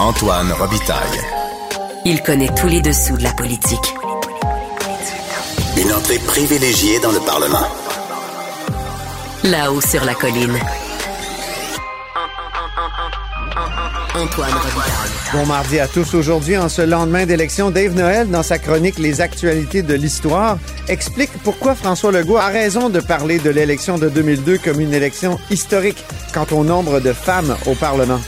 Antoine Robitaille. Il connaît tous les dessous de la politique. Une entrée privilégiée dans le Parlement. Là-haut sur la colline. Antoine Robitaille. Bon mardi à tous. Aujourd'hui, en ce lendemain d'élection, Dave Noël, dans sa chronique Les actualités de l'histoire, explique pourquoi François Legault a raison de parler de l'élection de 2002 comme une élection historique quant au nombre de femmes au Parlement.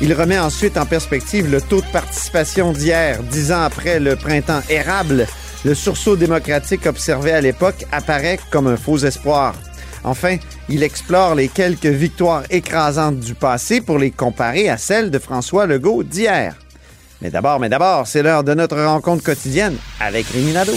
Il remet ensuite en perspective le taux de participation d'hier, dix ans après le printemps érable. Le sursaut démocratique observé à l'époque apparaît comme un faux espoir. Enfin, il explore les quelques victoires écrasantes du passé pour les comparer à celles de François Legault d'hier. Mais d'abord, mais d'abord, c'est l'heure de notre rencontre quotidienne avec Rémi Nadeau.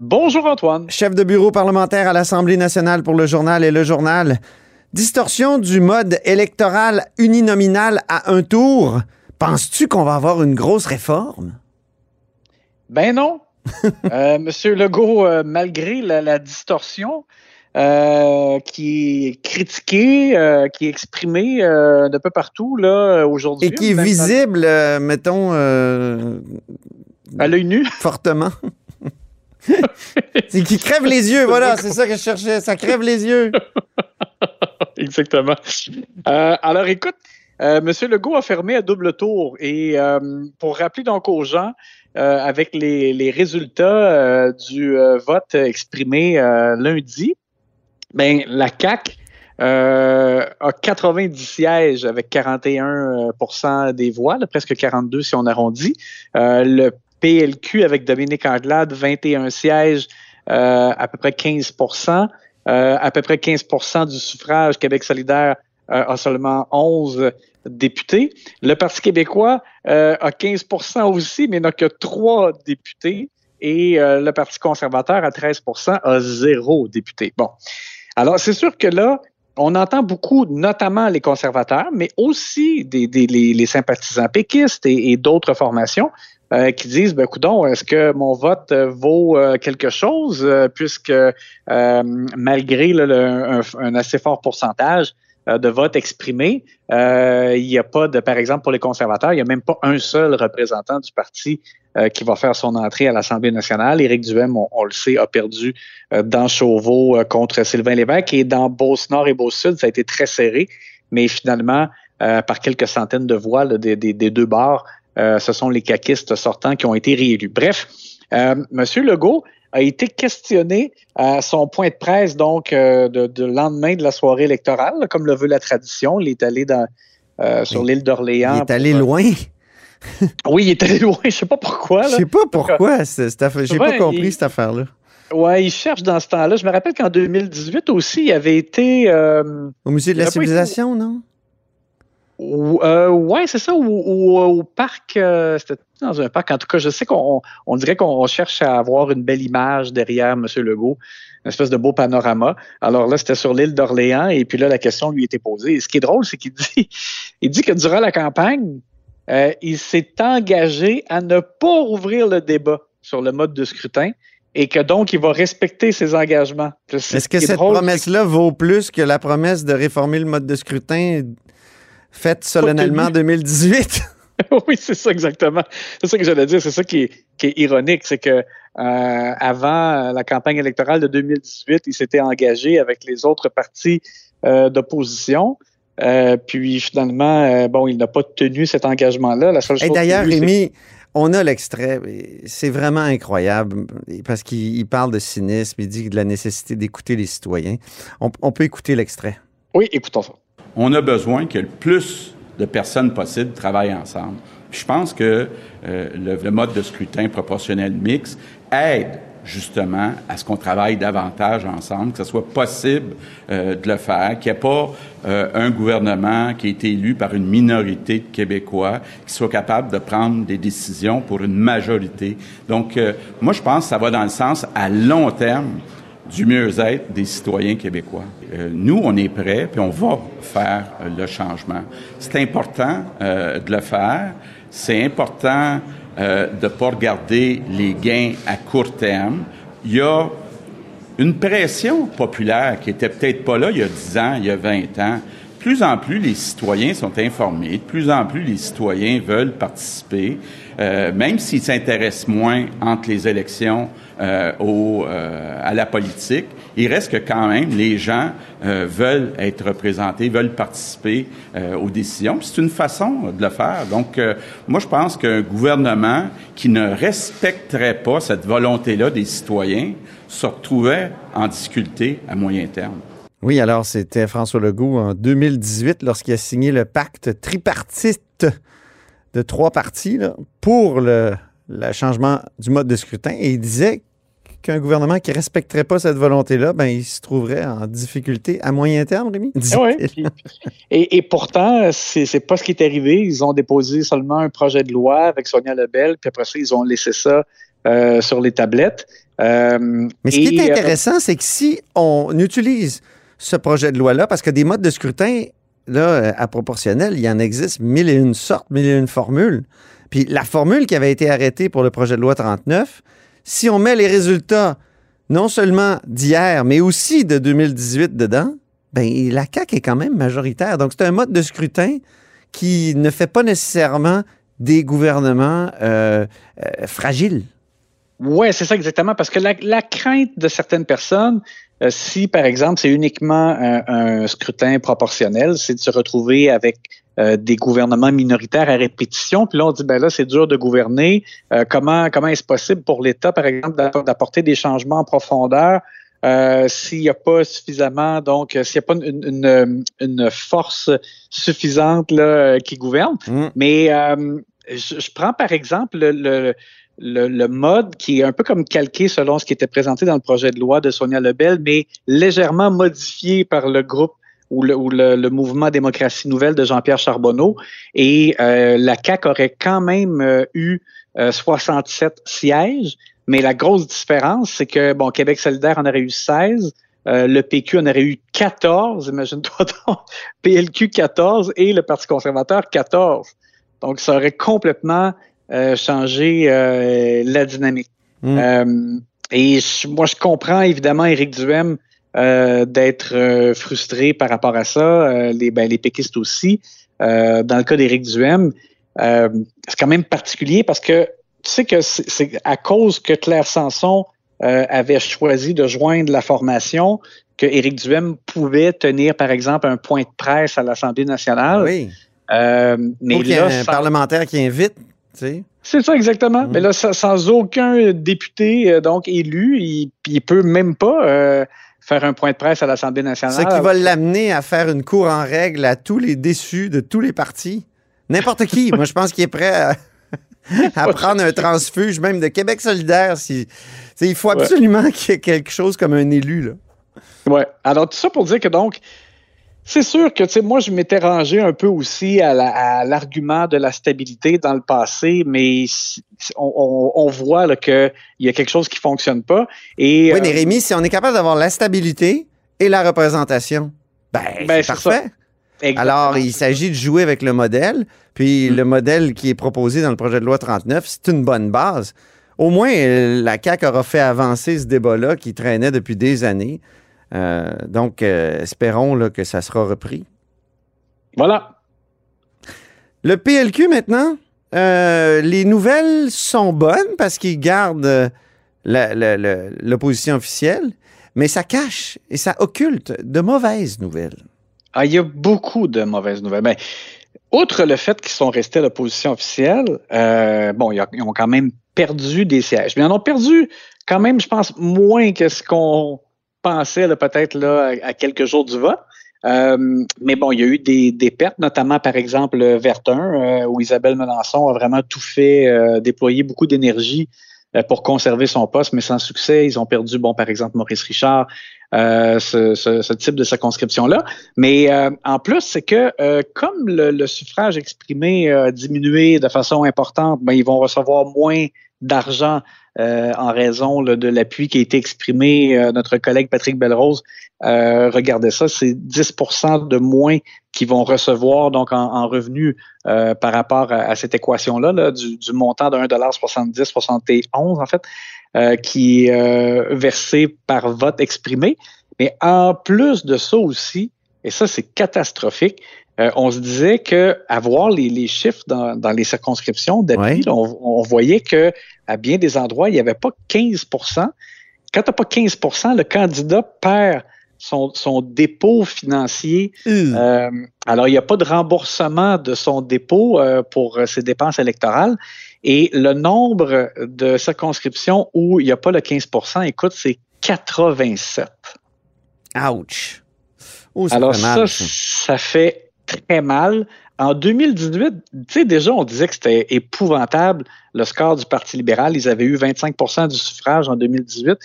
Bonjour Antoine. chef de bureau parlementaire à l'Assemblée nationale pour le journal et le journal. Distorsion du mode électoral uninominal à un tour. Penses-tu qu'on va avoir une grosse réforme? Ben non. Euh, Monsieur Legault, euh, malgré la, la distorsion euh, qui est critiquée, qui est exprimée de peu partout là aujourd'hui, Et qui est visible, mettons, à l'œil nu. fortement. c'est qui crève les yeux, voilà, c'est ça que je cherchais. Ça crève les yeux. Exactement. Euh, alors, écoute, euh, M. Legault a fermé à double tour. Et euh, pour rappeler donc aux gens, euh, avec les, résultats du vote exprimé lundi, ben, la euh, a 90 sièges avec 41% des voix, presque 42 si on arrondit. Le PLQ avec Dominique Anglade, 21 sièges, euh, à peu près 15% euh, à peu près 15% du suffrage. Québec solidaire euh, a seulement 11 députés. Le Parti québécois euh, a 15% aussi, mais n'a que trois députés. Et euh, le Parti conservateur, à 13% a zéro député. Bon. Alors, c'est sûr que là, on entend beaucoup, notamment les conservateurs, mais aussi des, les, sympathisants péquistes et d'autres formations euh, qui disent, ben, coudon, est-ce que mon vote euh, vaut euh, quelque chose, euh, puisque euh, malgré là, un, un assez fort pourcentage de votes exprimés, il n'y a pas de, par exemple, pour les conservateurs, il n'y a même pas un seul représentant du parti qui va faire son entrée à l'Assemblée nationale. Éric Duhem, on, le sait, a perdu dans Chauveau contre Sylvain Lévesque et dans Beauce-Nord et Beauce-Sud, ça a été très serré, mais finalement, par quelques centaines de voix là, des, des- des deux bords, euh, ce sont les caquistes sortants qui ont été réélus. Bref, euh, Monsieur Legault a été questionné à son point de presse donc euh, de, de lendemain de la soirée électorale, comme le veut la tradition. Il est allé dans, sur Oui. l'île d'Orléans. Il est allé pour, loin. Oui, il est allé loin. Je sais pas pourquoi. Je Là. sais pas pourquoi. J'ai pas compris il- cette affaire-là. Ouais, il cherche dans ce temps-là. Je me rappelle qu'en 2018 aussi, il avait été. Euh, Au musée de la été- civilisation, non? Ou- euh, ouais, c'est ça, ou, ou- au parc, euh, c'était dans un parc. En tout cas, je sais qu'on on dirait qu'on cherche à avoir une belle image derrière M. Legault, une espèce de beau panorama. Alors là, c'était sur l'île d'Orléans, et puis là, la question lui était posée. Et ce qui est drôle, c'est qu'il dit, il dit que durant la campagne, euh, il s'est engagé à ne pas rouvrir le débat sur le mode de scrutin et que donc il va respecter ses engagements. Est-ce que est cette promesse-là vaut plus que la promesse de réformer le mode de scrutin faite solennellement en tenue. 2018? oui, c'est ça exactement. C'est ça que j'allais dire. C'est ça qui est, qui est ironique, c'est que euh, avant la campagne électorale de 2018, il s'était engagé avec les autres partis euh, d'opposition. Euh, puis finalement, bon, il n'a pas tenu cet engagement-là. La seule Et chose d'ailleurs, Rémi, on a l'extrait. C'est vraiment incroyable parce qu'il il parle de cynisme, il dit de la nécessité d'écouter les citoyens. On, on peut écouter l'extrait. Oui, écoutons ça. On a besoin que le plus de personnes possible travaillent ensemble. Je pense que euh, le, mode de scrutin proportionnel mixte aide justement à ce qu'on travaille davantage ensemble, que ce soit possible euh, de le faire, qu'il n'y ait pas euh, un gouvernement qui a été élu par une minorité de Québécois qui soit capable de prendre des décisions pour une majorité. Donc, moi, je pense que ça va dans le sens à long terme du mieux-être des citoyens québécois. nous, on est prêts, puis on va faire le changement. C'est important de le faire. C'est important euh, de ne pas regarder les gains à court terme. Il y a une pression populaire qui était peut-être pas là il y a 10 ans, il y a 20 ans. De plus en plus, les citoyens sont informés. De plus en plus, les citoyens veulent participer, euh, même s'ils s'intéressent moins entre les élections euh, au, euh, à la politique. Il reste que quand même, les gens euh, veulent être représentés, veulent participer aux décisions. C'est une façon de le faire. Donc, moi, je pense qu'un gouvernement qui ne respecterait pas cette volonté-là des citoyens se retrouvait en difficulté à moyen terme. Oui, alors c'était François Legault en 2018 lorsqu'il a signé le pacte tripartite de trois partis là, pour le, le changement du mode de scrutin et il disait qu'un gouvernement qui ne respecterait pas cette volonté-là, ben, il se trouverait en difficulté à moyen terme, Rémi? et, et, pourtant, c'est n'est pas ce qui est arrivé. Ils ont déposé seulement un projet de loi avec Sonia Lebel, puis après ça, ils ont laissé ça euh, sur les tablettes. Euh, Mais ce qui est euh, intéressant, c'est que si on utilise ce projet de loi-là, parce que des modes de scrutin, là, à proportionnel, il y en existe mille et une sortes, mille et une formules. Puis la formule qui avait été arrêtée pour le projet de loi 39, si on met les résultats non seulement d'hier, mais aussi de 2018 dedans, ben la CAQ est quand même majoritaire. Donc c'est un mode de scrutin qui ne fait pas nécessairement des gouvernements euh, euh, fragiles. Oui, c'est ça exactement, parce que la, crainte de certaines personnes, euh, si par exemple c'est uniquement un, scrutin proportionnel, c'est de se retrouver avec euh, des gouvernements minoritaires à répétition. Puis là, on dit, ben là, c'est dur de gouverner. Euh, comment comment est-ce possible pour l'État, par exemple, d'apporter des changements en profondeur euh, s'il n'y a pas suffisamment, donc s'il n'y a pas une, une, force suffisante là, qui gouverne? Mm. Mais je, prends par exemple le, le le, le, mode qui est un peu comme calqué selon ce qui était présenté dans le projet de loi de Sonia Lebel, mais légèrement modifié par le groupe ou le, mouvement démocratie nouvelle de Jean-Pierre Charbonneau. Et euh, la CAQ aurait quand même euh, eu 67 euh, sièges, mais la grosse différence, c'est que bon, Québec solidaire en aurait eu 16, le PQ en aurait eu 14, imagine-toi donc, PLQ 14 et le Parti conservateur 14. Donc, ça aurait complètement changé la dynamique. Mmh. et moi, je comprends évidemment Éric Duhem euh, d'être euh, frustré par rapport à ça, euh, les, ben, les péquistes aussi. dans le cas d'Éric Duhem, c'est quand même particulier parce que tu sais que c'est à cause que Claire Sanson avait choisi de joindre la formation que Éric Duhem pouvait tenir, par exemple, un point de presse à l'Assemblée nationale. Oui. mais là, un parlementaire qui invite, tu sais. C'est ça exactement. Mm. Mais là, sans, aucun député donc élu, il, il peut même pas faire un point de presse à l'Assemblée nationale. Ce qui va l'amener à faire une cour en règle à tous les déçus de tous les partis. N'importe qui. Moi, je pense qu'il est prêt à, prendre un transfuge, même de Québec solidaire. Si, il faut absolument qu'il y ait quelque chose comme un élu. Là. Oui. Alors, tout ça pour dire que donc, c'est sûr que, tu sais, moi, je m'étais rangé un peu aussi à l'argument de la stabilité dans le passé, mais on, voit qu'il y a quelque chose qui fonctionne pas. Et, oui, mais euh, Rémi, si on est capable d'avoir la stabilité et la représentation, ben, ben c'est parfait. Alors, il s'agit de jouer avec le modèle, puis mm. le modèle qui est proposé dans le projet de loi 39, c'est une bonne base. Au moins, la CAQ aura fait avancer ce débat-là qui traînait depuis des années. Euh, donc, euh, espérons que ça sera repris. Voilà. Le PLQ maintenant, euh, les nouvelles sont bonnes parce qu'ils gardent l'opposition officielle, mais ça cache et ça occulte de mauvaises nouvelles. Ah, il y a beaucoup de mauvaises nouvelles. Mais, outre le fait qu'ils sont restés à l'opposition officielle, bon, ils ont quand même perdu des sièges. Mais ils en ont perdu quand même, je pense, moins que ce qu'on pensait peut-être à, quelques jours du vote. Euh, mais bon, il y a eu des, pertes, notamment par exemple Vertin, euh, où Isabelle Melançon a vraiment tout fait, euh, déployé beaucoup d'énergie euh, pour conserver son poste, mais sans succès. Ils ont perdu, bon, par exemple, Maurice Richard, euh, ce, type de circonscription-là. Mais euh, en plus, c'est que euh, comme le, le, suffrage exprimé a diminué de façon importante, ben, ils vont recevoir moins d'argent euh, en raison de l'appui qui a été exprimé. Euh, notre collègue Patrick Belrose euh, regardez ça, c'est 10% de moins qui vont recevoir donc en, en revenus par rapport à, cette équation-là, là, du, du, montant de 1,70 71 en fait, qui est versé par vote exprimé. Mais en plus de ça aussi, et ça c'est catastrophique, euh, on se disait que avoir les, les chiffres dans, dans, les circonscriptions d'appui, ouais. on, on, voyait que à bien des endroits, il n'y avait pas 15% Quand tu n'as pas 15% le candidat perd son, son dépôt financier. Mmh. Euh, alors, il n'y a pas de remboursement de son dépôt euh, pour ses dépenses électorales. Et le nombre de circonscriptions où il n'y a pas le 15% écoute, c'est 87. Ouch! Oh, Alors ça, mal, ça, ça fait très mal. En 2018, tu sais, déjà, on disait que c'était épouvantable le score du Parti libéral. Ils avaient eu 25% du suffrage en 2018.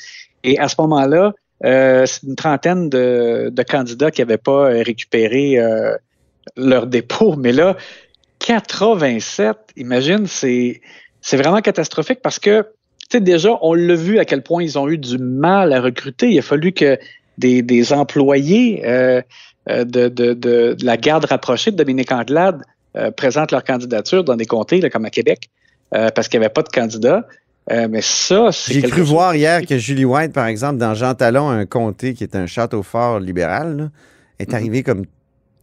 Et à ce moment-là, euh, c'est une trentaine de, de candidats qui n'avaient pas récupéré euh, leur dépôt. Mais là, 87, imagine, c'est, c'est vraiment catastrophique parce que, tu sais, déjà, on l'a vu à quel point ils ont eu du mal à recruter. Il a fallu que des, des employés euh, euh, de, de, de, la garde rapprochée de Dominique Anglade euh, présentent leur candidature dans des comtés là, comme à Québec euh, parce qu'il n'y avait pas de candidat. Mais ça, c'est. J'ai cru voir hier que Julie White, par exemple, dans Jean Talon, un comté qui est un château fort libéral, là, est mm -hmm. arrivé comme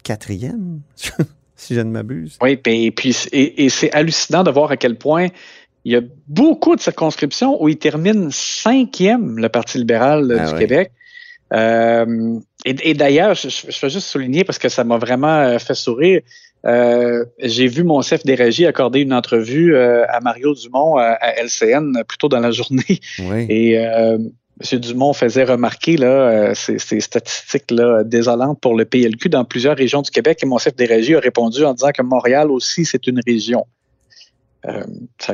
quatrième, si je ne m'abuse. Oui, et, puis et, et c'est hallucinant de voir à quel point il y a beaucoup de circonscriptions où il termine cinquième, le Parti libéral ah, du oui. Québec. Euh, et, et d'ailleurs, je, je, veux juste souligner parce que ça m'a vraiment euh, fait sourire. Euh, j'ai vu mon chef des régies accorder une entrevue euh, à Mario Dumont à, LCN plus tôt dans la journée. Oui. Et euh, M. Dumont faisait remarquer là, ces, ces statistiques là, désolantes pour le PLQ dans plusieurs régions du Québec. Et mon chef des régies a répondu en disant que Montréal aussi, c'est une région. Euh,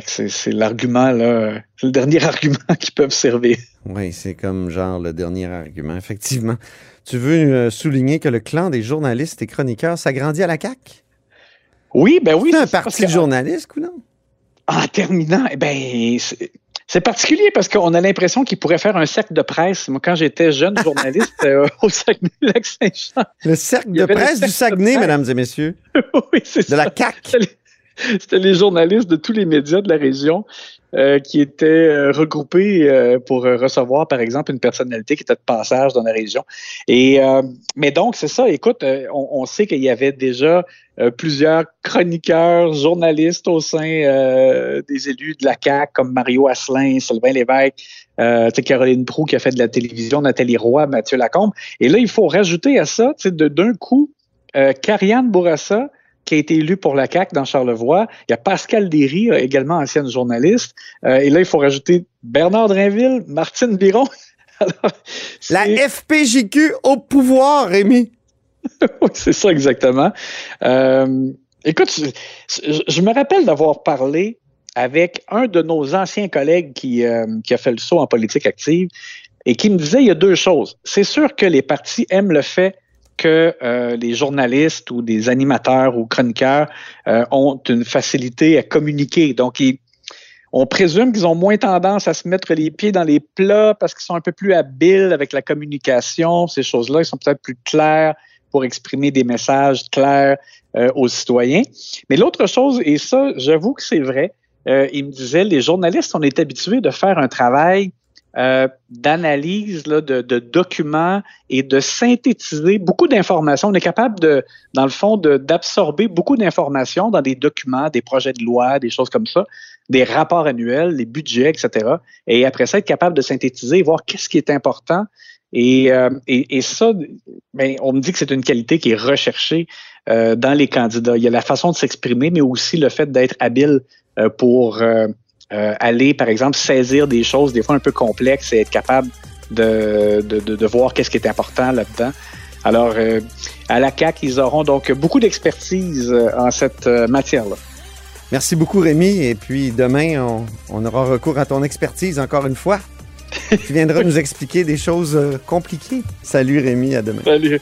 c'est l'argument, là, le dernier argument qu'ils peuvent servir. Oui, c'est comme genre le dernier argument, effectivement. Tu veux euh, souligner que le clan des journalistes et chroniqueurs s'agrandit à la CAQ? Oui, ben oui. C'est un parti de journalistes ou non? En terminant, eh ben, c'est particulier parce qu'on a l'impression qu'il pourrait faire un cercle de presse. Moi, quand j'étais jeune journaliste euh, au Saguenay-Lac-Saint-Jean. Le cercle de presse du Saguenay, mesdames et messieurs. oui, c'est De la CAQ. C'était les journalistes de tous les médias de la région euh, qui étaient euh, regroupés euh, pour recevoir, par exemple, une personnalité qui était de passage dans la région. Et mais donc c'est ça. Écoute, on, on, sait qu'il y avait déjà plusieurs chroniqueurs, journalistes au sein des élus de la CAC, comme Mario Asselin, Sylvain Lévesque, Caroline Proux qui a fait de la télévision, Nathalie Roy, Mathieu Lacombe. Et là, il faut rajouter à ça, d'un coup, Carianne Bourassa qui a été élu pour la CAQ dans Charlevoix. Il y a Pascal Derry, également ancienne journaliste. Euh, et là, il faut rajouter Bernard Drinville, Martine Biron. Alors, la FPJQ au pouvoir, Rémi. oui, c'est ça exactement. Euh, écoute, je, je, me rappelle d'avoir parlé avec un de nos anciens collègues qui, euh, qui a fait le saut en politique active et qui me disait il y a deux choses. C'est sûr que les partis aiment le fait que euh, les journalistes ou des animateurs ou chroniqueurs euh, ont une facilité à communiquer. Donc, ils, on présume qu'ils ont moins tendance à se mettre les pieds dans les plats parce qu'ils sont un peu plus habiles avec la communication, ces choses-là. Ils sont peut-être plus clairs pour exprimer des messages clairs euh, aux citoyens. Mais l'autre chose, et ça, j'avoue que c'est vrai, euh, il me disait, les journalistes, on est habitués de faire un travail euh, d'analyse de, de, documents et de synthétiser beaucoup d'informations. On est capable de, dans le fond, d'absorber beaucoup d'informations dans des documents, des projets de loi, des choses comme ça, des rapports annuels, les budgets, etc. Et après ça, être capable de synthétiser et voir qu'est-ce qui est important. Et, euh, et, et ça, ben, on me dit que c'est une qualité qui est recherchée euh, dans les candidats. Il y a la façon de s'exprimer, mais aussi le fait d'être habile euh, pour euh, aller, par exemple, saisir des choses des fois un peu complexes et être capable de, de, de, de voir qu'est-ce qui est important là-dedans. Alors, euh, à la CAC, ils auront donc beaucoup d'expertise euh, en cette matière-là. Merci beaucoup, Rémi. Et puis demain, on, on aura recours à ton expertise encore une fois. Tu viendras nous expliquer des choses compliquées. Salut, Rémi. À demain. Salut.